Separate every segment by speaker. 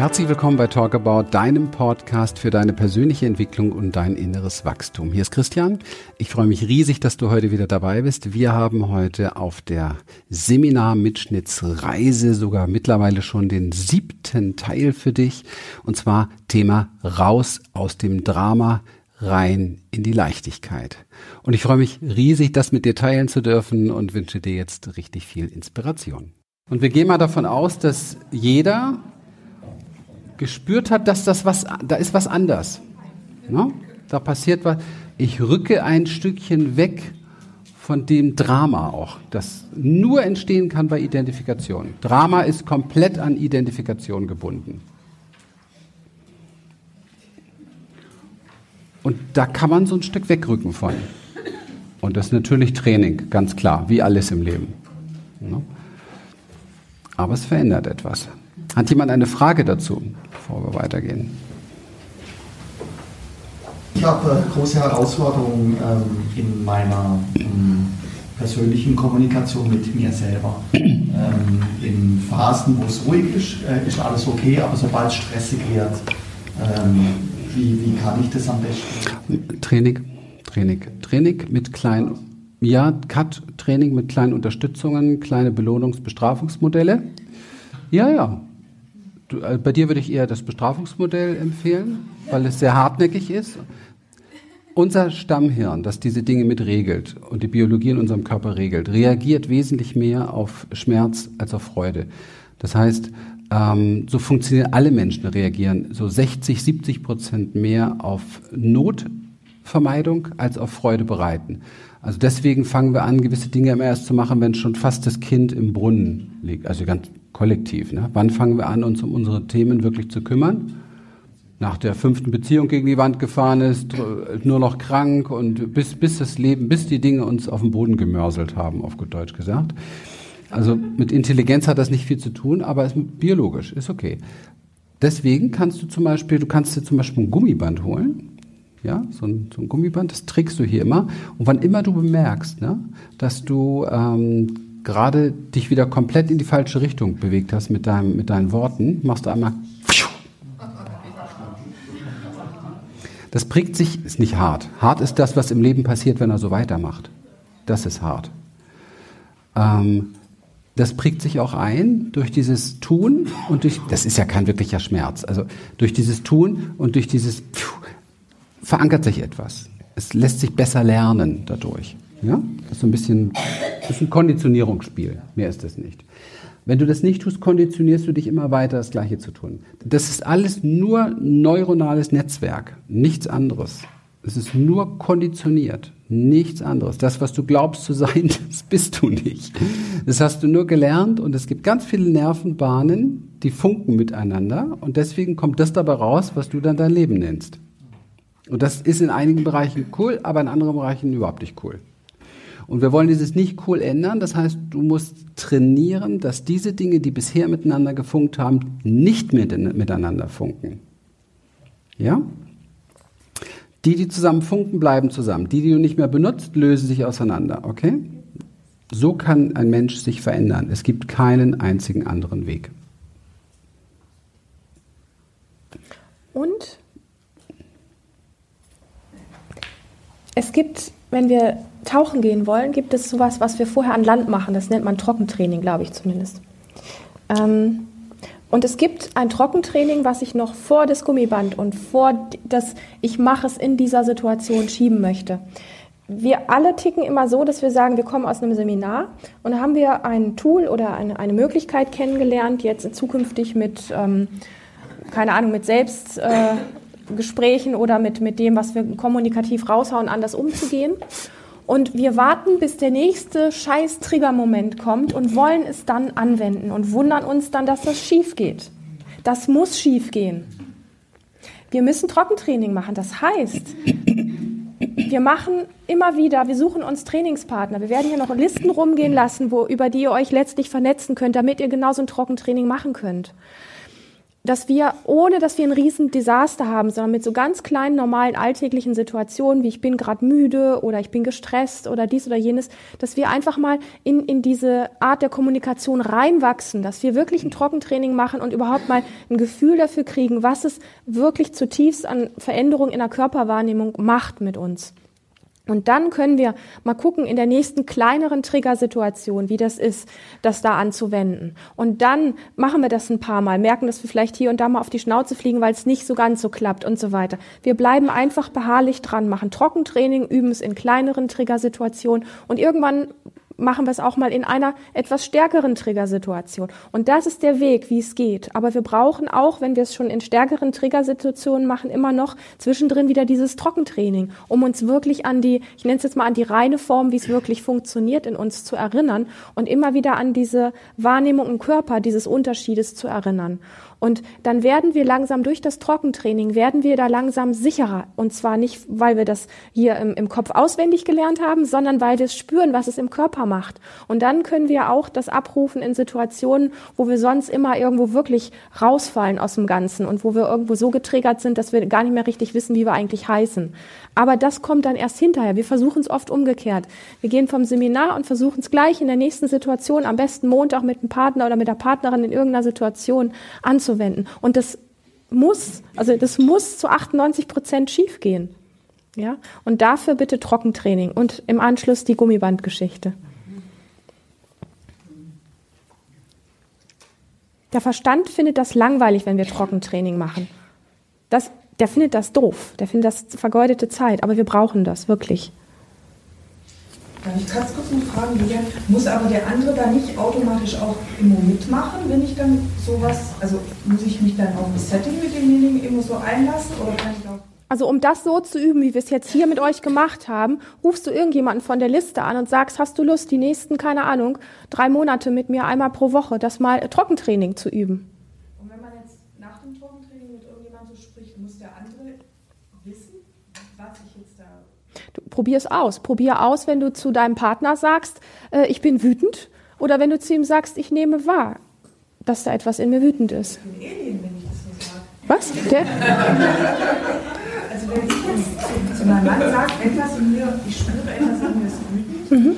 Speaker 1: Herzlich willkommen bei Talk About, deinem Podcast für deine persönliche Entwicklung und dein inneres Wachstum. Hier ist Christian. Ich freue mich riesig, dass du heute wieder dabei bist. Wir haben heute auf der Seminar-Mitschnittsreise sogar mittlerweile schon den siebten Teil für dich. Und zwar Thema raus aus dem Drama rein in die Leichtigkeit. Und ich freue mich riesig, das mit dir teilen zu dürfen und wünsche dir jetzt richtig viel Inspiration. Und wir gehen mal davon aus, dass jeder gespürt hat, dass das was, da ist was anders. Ne? Da passiert was. Ich rücke ein Stückchen weg von dem Drama auch, das nur entstehen kann bei Identifikation. Drama ist komplett an Identifikation gebunden. Und da kann man so ein Stück wegrücken von. Und das ist natürlich Training, ganz klar, wie alles im Leben. Ne? Aber es verändert etwas. Hat jemand eine Frage dazu? bevor wir weitergehen?
Speaker 2: Ich habe große Herausforderungen ähm, in meiner ähm, persönlichen Kommunikation mit mir selber. Ähm, in Phasen, wo es ruhig ist, äh, ist alles okay, aber sobald es stressig wird, ähm, wie, wie kann ich das am besten?
Speaker 1: Training, Training, Training mit kleinen, ja, Cut-Training mit kleinen Unterstützungen, kleine Belohnungs-, Bestrafungsmodelle. Ja, ja, Du, äh, bei dir würde ich eher das Bestrafungsmodell empfehlen, weil es sehr hartnäckig ist. Unser Stammhirn, das diese Dinge mit regelt und die Biologie in unserem Körper regelt, reagiert wesentlich mehr auf Schmerz als auf Freude. Das heißt, ähm, so funktionieren alle Menschen, reagieren so 60, 70 Prozent mehr auf Notvermeidung als auf Freude bereiten. Also deswegen fangen wir an, gewisse Dinge immer erst zu machen, wenn schon fast das Kind im Brunnen liegt. Also ganz kollektiv. Ne? Wann fangen wir an, uns um unsere Themen wirklich zu kümmern? Nach der fünften Beziehung gegen die Wand gefahren ist, nur noch krank und bis, bis das Leben, bis die Dinge uns auf den Boden gemörselt haben, auf gut Deutsch gesagt. Also mit Intelligenz hat das nicht viel zu tun, aber ist biologisch, ist okay. Deswegen kannst du zum Beispiel, du kannst dir zum Beispiel ein Gummiband holen, ja, so ein, so ein Gummiband, das trägst du hier immer. Und wann immer du bemerkst, ne, dass du ähm, gerade dich wieder komplett in die falsche Richtung bewegt hast mit, deinem, mit deinen Worten, machst du einmal. Das prägt sich, ist nicht hart. Hart ist das, was im Leben passiert, wenn er so weitermacht. Das ist hart. Ähm, das prägt sich auch ein durch dieses Tun und durch, das ist ja kein wirklicher Schmerz, also durch dieses Tun und durch dieses verankert sich etwas. Es lässt sich besser lernen dadurch. Ja? Das ist so ein bisschen, das ist ein Konditionierungsspiel. Mehr ist das nicht. Wenn du das nicht tust, konditionierst du dich immer weiter, das Gleiche zu tun. Das ist alles nur neuronales Netzwerk, nichts anderes. Es ist nur konditioniert, nichts anderes. Das, was du glaubst zu sein, das bist du nicht. Das hast du nur gelernt und es gibt ganz viele Nervenbahnen, die funken miteinander und deswegen kommt das dabei raus, was du dann dein Leben nennst. Und das ist in einigen Bereichen cool, aber in anderen Bereichen überhaupt nicht cool. Und wir wollen dieses nicht cool ändern. Das heißt, du musst trainieren, dass diese Dinge, die bisher miteinander gefunkt haben, nicht mehr miteinander funken. Ja? Die, die zusammen funken, bleiben zusammen. Die, die du nicht mehr benutzt, lösen sich auseinander. Okay? So kann ein Mensch sich verändern. Es gibt keinen einzigen anderen Weg.
Speaker 3: Und es gibt, wenn wir tauchen gehen wollen, gibt es sowas, was wir vorher an Land machen. Das nennt man Trockentraining, glaube ich zumindest. Ähm, und es gibt ein Trockentraining, was ich noch vor das Gummiband und vor das Ich mache es in dieser Situation schieben möchte. Wir alle ticken immer so, dass wir sagen, wir kommen aus einem Seminar und haben wir ein Tool oder eine, eine Möglichkeit kennengelernt, jetzt zukünftig mit, ähm, keine Ahnung, mit Selbstgesprächen äh, oder mit, mit dem, was wir kommunikativ raushauen, anders umzugehen. Und wir warten, bis der nächste scheiß Triggermoment kommt und wollen es dann anwenden und wundern uns dann, dass das schief geht. Das muss schief gehen. Wir müssen Trockentraining machen. Das heißt, wir machen immer wieder, wir suchen uns Trainingspartner. Wir werden hier noch Listen rumgehen lassen, wo, über die ihr euch letztlich vernetzen könnt, damit ihr genauso ein Trockentraining machen könnt. Dass wir, ohne dass wir ein riesen Desaster haben, sondern mit so ganz kleinen, normalen, alltäglichen Situationen, wie ich bin gerade müde oder ich bin gestresst oder dies oder jenes, dass wir einfach mal in, in diese Art der Kommunikation reinwachsen, dass wir wirklich ein Trockentraining machen und überhaupt mal ein Gefühl dafür kriegen, was es wirklich zutiefst an Veränderungen in der Körperwahrnehmung macht mit uns. Und dann können wir mal gucken in der nächsten kleineren Triggersituation, wie das ist, das da anzuwenden. Und dann machen wir das ein paar Mal, merken, dass wir vielleicht hier und da mal auf die Schnauze fliegen, weil es nicht so ganz so klappt und so weiter. Wir bleiben einfach beharrlich dran, machen Trockentraining, üben es in kleineren Triggersituationen und irgendwann machen wir es auch mal in einer etwas stärkeren Triggersituation. Und das ist der Weg, wie es geht. Aber wir brauchen auch, wenn wir es schon in stärkeren Triggersituationen machen, immer noch zwischendrin wieder dieses Trockentraining, um uns wirklich an die, ich nenne es jetzt mal an die reine Form, wie es wirklich funktioniert, in uns zu erinnern und immer wieder an diese Wahrnehmung im Körper dieses Unterschiedes zu erinnern. Und dann werden wir langsam durch das Trockentraining, werden wir da langsam sicherer. Und zwar nicht, weil wir das hier im, im Kopf auswendig gelernt haben, sondern weil wir es spüren, was es im Körper macht. Und dann können wir auch das abrufen in Situationen, wo wir sonst immer irgendwo wirklich rausfallen aus dem Ganzen und wo wir irgendwo so getriggert sind, dass wir gar nicht mehr richtig wissen, wie wir eigentlich heißen. Aber das kommt dann erst hinterher. Wir versuchen es oft umgekehrt. Wir gehen vom Seminar und versuchen es gleich in der nächsten Situation, am besten Montag mit dem Partner oder mit der Partnerin in irgendeiner Situation anzuwenden. Und das muss, also das muss zu 98 Prozent schiefgehen. Ja? Und dafür bitte Trockentraining und im Anschluss die Gummibandgeschichte. Der Verstand findet das langweilig, wenn wir Trockentraining machen. Das der findet das doof, der findet das vergeudete Zeit, aber wir brauchen das wirklich.
Speaker 4: Darf ich ganz kurz fragen, Julian, muss aber der andere da nicht automatisch auch immer mitmachen, wenn ich dann sowas, also muss ich mich dann auf ein Setting mit demjenigen immer so einlassen oder kann ich auch
Speaker 3: also um das so zu üben, wie wir es jetzt hier mit euch gemacht haben, rufst du irgendjemanden von der Liste an und sagst, hast du Lust, die nächsten, keine Ahnung, drei Monate mit mir einmal pro Woche das mal Trockentraining zu üben? Probier es aus. Probier aus, wenn du zu deinem Partner sagst, äh, ich bin wütend, oder wenn du zu ihm sagst, ich nehme wahr, dass da etwas in mir wütend ist. Ich bin Alien, wenn ich das so sage. Was? Der?
Speaker 4: Also wenn ich jetzt zu, meinem Mann sage, etwas in mir, ich spüre etwas in mir ist wütend. Mhm.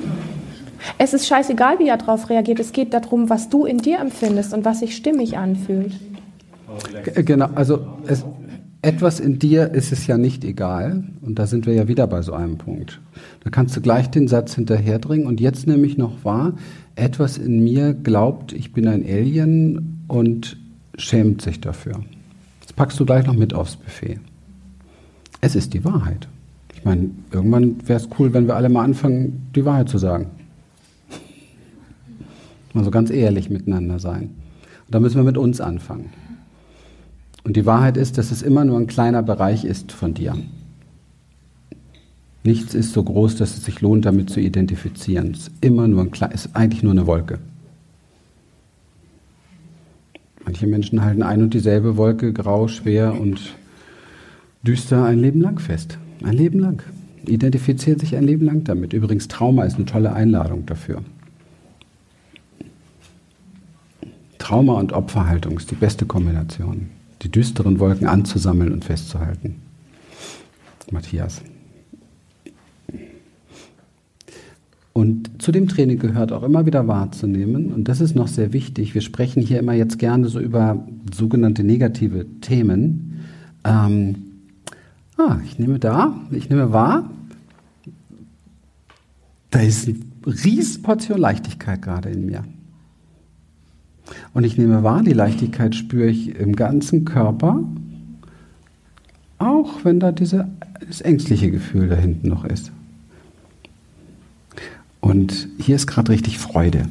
Speaker 3: Es ist scheißegal, wie er darauf reagiert. Es geht darum, was du in dir empfindest und was sich stimmig anfühlt.
Speaker 1: Genau, also es, etwas in dir ist es ja nicht egal. Und da sind wir ja wieder bei so einem Punkt. Da kannst du gleich den Satz hinterherdringen. Und jetzt nehme ich noch wahr, etwas in mir glaubt, ich bin ein Alien und schämt sich dafür. Das packst du gleich noch mit aufs Buffet. Es ist die Wahrheit. Ich meine, irgendwann wäre es cool, wenn wir alle mal anfangen, die Wahrheit zu sagen. Mal so ganz ehrlich miteinander sein. Und da müssen wir mit uns anfangen. Und die Wahrheit ist, dass es immer nur ein kleiner Bereich ist von dir. Nichts ist so groß, dass es sich lohnt, damit zu identifizieren. Es ist immer nur ein ist eigentlich nur eine Wolke. Manche Menschen halten ein und dieselbe Wolke grau, schwer und düster ein Leben lang fest. Ein Leben lang. Identifiziert sich ein Leben lang damit. Übrigens, Trauma ist eine tolle Einladung dafür. Trauma und Opferhaltung ist die beste Kombination die düsteren Wolken anzusammeln und festzuhalten. Matthias. Und zu dem Training gehört auch immer wieder wahrzunehmen, und das ist noch sehr wichtig, wir sprechen hier immer jetzt gerne so über sogenannte negative Themen. Ähm, ah, ich nehme da, ich nehme wahr, da ist eine Portion Leichtigkeit gerade in mir. Und ich nehme wahr, die Leichtigkeit spüre ich im ganzen Körper, auch wenn da dieses ängstliche Gefühl da hinten noch ist. Und hier ist gerade richtig Freude.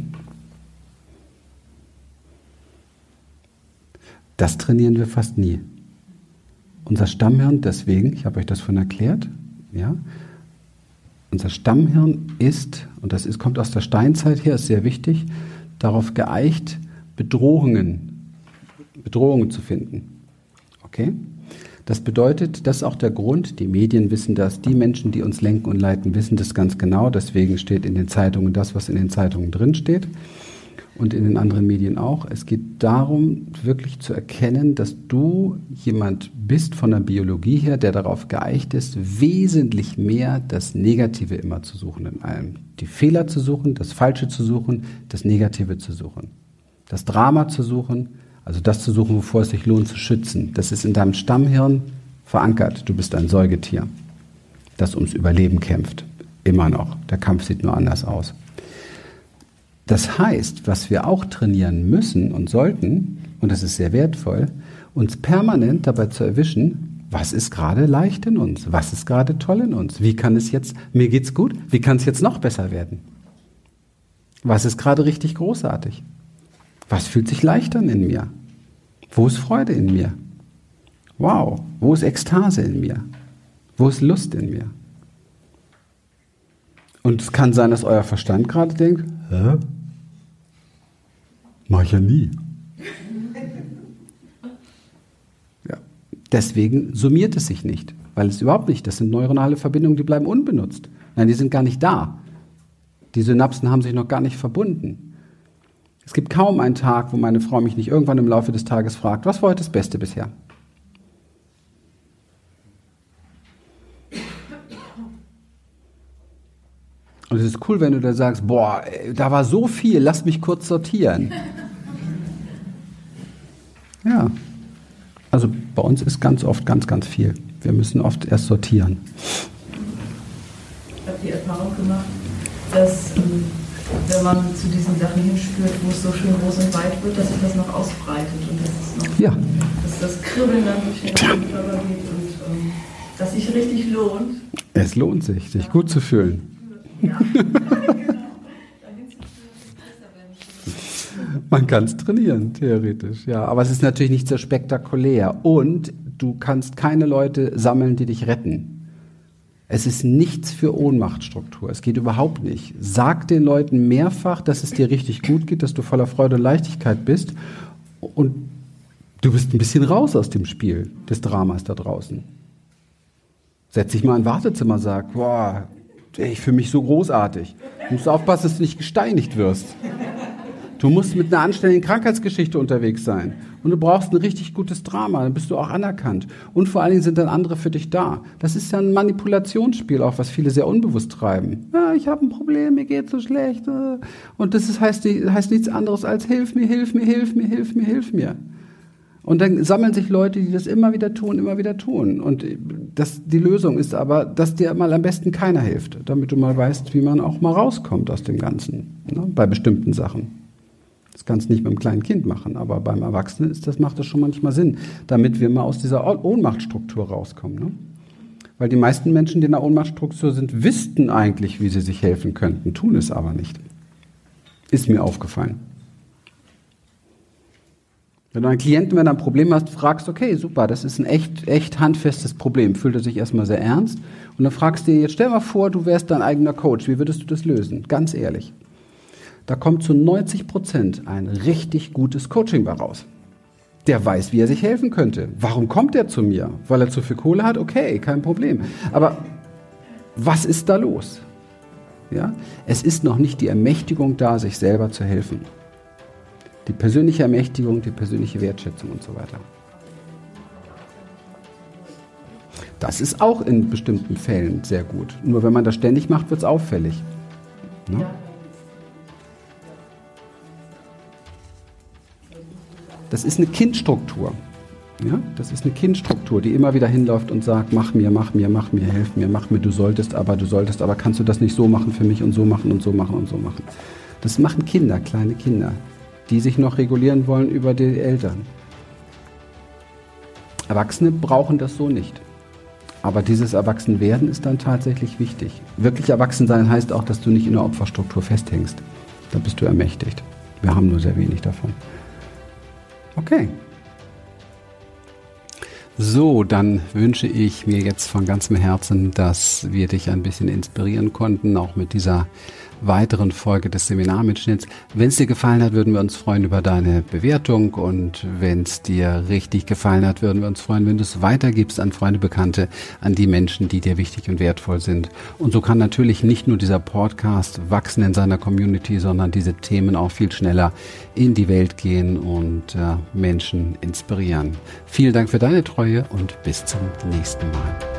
Speaker 1: Das trainieren wir fast nie. Unser Stammhirn, deswegen, ich habe euch das von erklärt, ja, unser Stammhirn ist, und das ist, kommt aus der Steinzeit her, ist sehr wichtig, darauf geeicht, Bedrohungen, Bedrohungen zu finden. Okay? Das bedeutet, das ist auch der Grund, die Medien wissen das, die Menschen, die uns lenken und leiten, wissen das ganz genau, deswegen steht in den Zeitungen das, was in den Zeitungen drin steht. und in den anderen Medien auch. Es geht darum, wirklich zu erkennen, dass du jemand bist von der Biologie her, der darauf geeicht ist, wesentlich mehr das Negative immer zu suchen in allem. Die Fehler zu suchen, das Falsche zu suchen, das Negative zu suchen. Das Drama zu suchen, also das zu suchen, wovor es sich lohnt zu schützen. Das ist in deinem Stammhirn verankert. Du bist ein Säugetier, das ums Überleben kämpft. Immer noch. Der Kampf sieht nur anders aus. Das heißt, was wir auch trainieren müssen und sollten, und das ist sehr wertvoll, uns permanent dabei zu erwischen, was ist gerade leicht in uns, was ist gerade toll in uns, wie kann es jetzt, mir geht's gut, wie kann es jetzt noch besser werden? Was ist gerade richtig großartig? Was fühlt sich leicht an in mir? Wo ist Freude in mir? Wow, wo ist Ekstase in mir? Wo ist Lust in mir? Und es kann sein, dass euer Verstand gerade denkt, hä? Mach ich ja nie. Ja. Deswegen summiert es sich nicht, weil es überhaupt nicht, das sind neuronale Verbindungen, die bleiben unbenutzt. Nein, die sind gar nicht da. Die Synapsen haben sich noch gar nicht verbunden. Es gibt kaum einen Tag, wo meine Frau mich nicht irgendwann im Laufe des Tages fragt, was war heute das Beste bisher? Und es ist cool, wenn du da sagst, boah, da war so viel, lass mich kurz sortieren. Ja. Also bei uns ist ganz oft ganz, ganz viel. Wir müssen oft erst sortieren.
Speaker 4: Ich habe die Erfahrung gemacht, dass ähm, wenn man zu diesen Sachen hinspürt, wo es so schön groß und weit wird, dass sich das noch ausbreitet und dass, es noch,
Speaker 1: ja.
Speaker 4: dass das Kribbeln dann durch den Körper geht und ähm, dass sich richtig lohnt.
Speaker 1: Es lohnt sich, sich gut zu fühlen. Man kann es trainieren, theoretisch, ja. Aber es ist natürlich nicht so spektakulär. Und du kannst keine Leute sammeln, die dich retten. Es ist nichts für Ohnmachtstruktur. Es geht überhaupt nicht. Sag den Leuten mehrfach, dass es dir richtig gut geht, dass du voller Freude und Leichtigkeit bist. Und du bist ein bisschen raus aus dem Spiel des Dramas da draußen. Setz dich mal in ein Wartezimmer, sag, boah, ich fühle mich so großartig. Du musst aufpassen, dass du nicht gesteinigt wirst. Du musst mit einer anständigen Krankheitsgeschichte unterwegs sein. Und du brauchst ein richtig gutes Drama, dann bist du auch anerkannt. Und vor allen Dingen sind dann andere für dich da. Das ist ja ein Manipulationsspiel, auch was viele sehr unbewusst treiben. Ja, ich habe ein Problem, mir geht so schlecht. Äh. Und das ist, heißt, heißt nichts anderes als hilf mir, hilf mir, hilf mir, hilf mir, hilf mir. Und dann sammeln sich Leute, die das immer wieder tun, immer wieder tun. Und das, die Lösung ist aber, dass dir mal am besten keiner hilft, damit du mal weißt, wie man auch mal rauskommt aus dem Ganzen, ne, bei bestimmten Sachen. Das kannst du nicht mit einem kleinen Kind machen, aber beim Erwachsenen ist das, macht das schon manchmal Sinn, damit wir mal aus dieser Ohnmachtstruktur rauskommen. Ne? Weil die meisten Menschen, die in der Ohnmachtstruktur sind, wüssten eigentlich, wie sie sich helfen könnten, tun es aber nicht. Ist mir aufgefallen. Wenn du einen Klienten, wenn du ein Problem hast, fragst, okay, super, das ist ein echt, echt handfestes Problem, fühlt er sich erstmal sehr ernst. Und dann fragst du dir, jetzt stell mal vor, du wärst dein eigener Coach, wie würdest du das lösen? Ganz ehrlich. Da kommt zu 90 Prozent ein richtig gutes Coaching bei raus. Der weiß, wie er sich helfen könnte. Warum kommt er zu mir? Weil er zu viel Kohle hat? Okay, kein Problem. Aber was ist da los? Ja? Es ist noch nicht die Ermächtigung da, sich selber zu helfen. Die persönliche Ermächtigung, die persönliche Wertschätzung und so weiter. Das ist auch in bestimmten Fällen sehr gut. Nur wenn man das ständig macht, wird es auffällig. Ne? Das ist eine Kindstruktur. Ja, das ist eine Kindstruktur, die immer wieder hinläuft und sagt, mach mir, mach mir, mach mir, helf mir, mach mir, du solltest aber, du solltest aber, kannst du das nicht so machen für mich und so machen und so machen und so machen. Das machen Kinder, kleine Kinder die sich noch regulieren wollen über die Eltern. Erwachsene brauchen das so nicht. Aber dieses Erwachsenwerden ist dann tatsächlich wichtig. Wirklich erwachsen sein heißt auch, dass du nicht in der Opferstruktur festhängst. Da bist du ermächtigt. Wir haben nur sehr wenig davon. Okay. So, dann wünsche ich mir jetzt von ganzem Herzen, dass wir dich ein bisschen inspirieren konnten, auch mit dieser weiteren Folge des Seminarmitschnitts. Wenn es dir gefallen hat, würden wir uns freuen über deine Bewertung und wenn es dir richtig gefallen hat, würden wir uns freuen, wenn du es weitergibst an Freunde, Bekannte, an die Menschen, die dir wichtig und wertvoll sind. Und so kann natürlich nicht nur dieser Podcast wachsen in seiner Community, sondern diese Themen auch viel schneller in die Welt gehen und äh, Menschen inspirieren. Vielen Dank für deine Treue und bis zum nächsten Mal.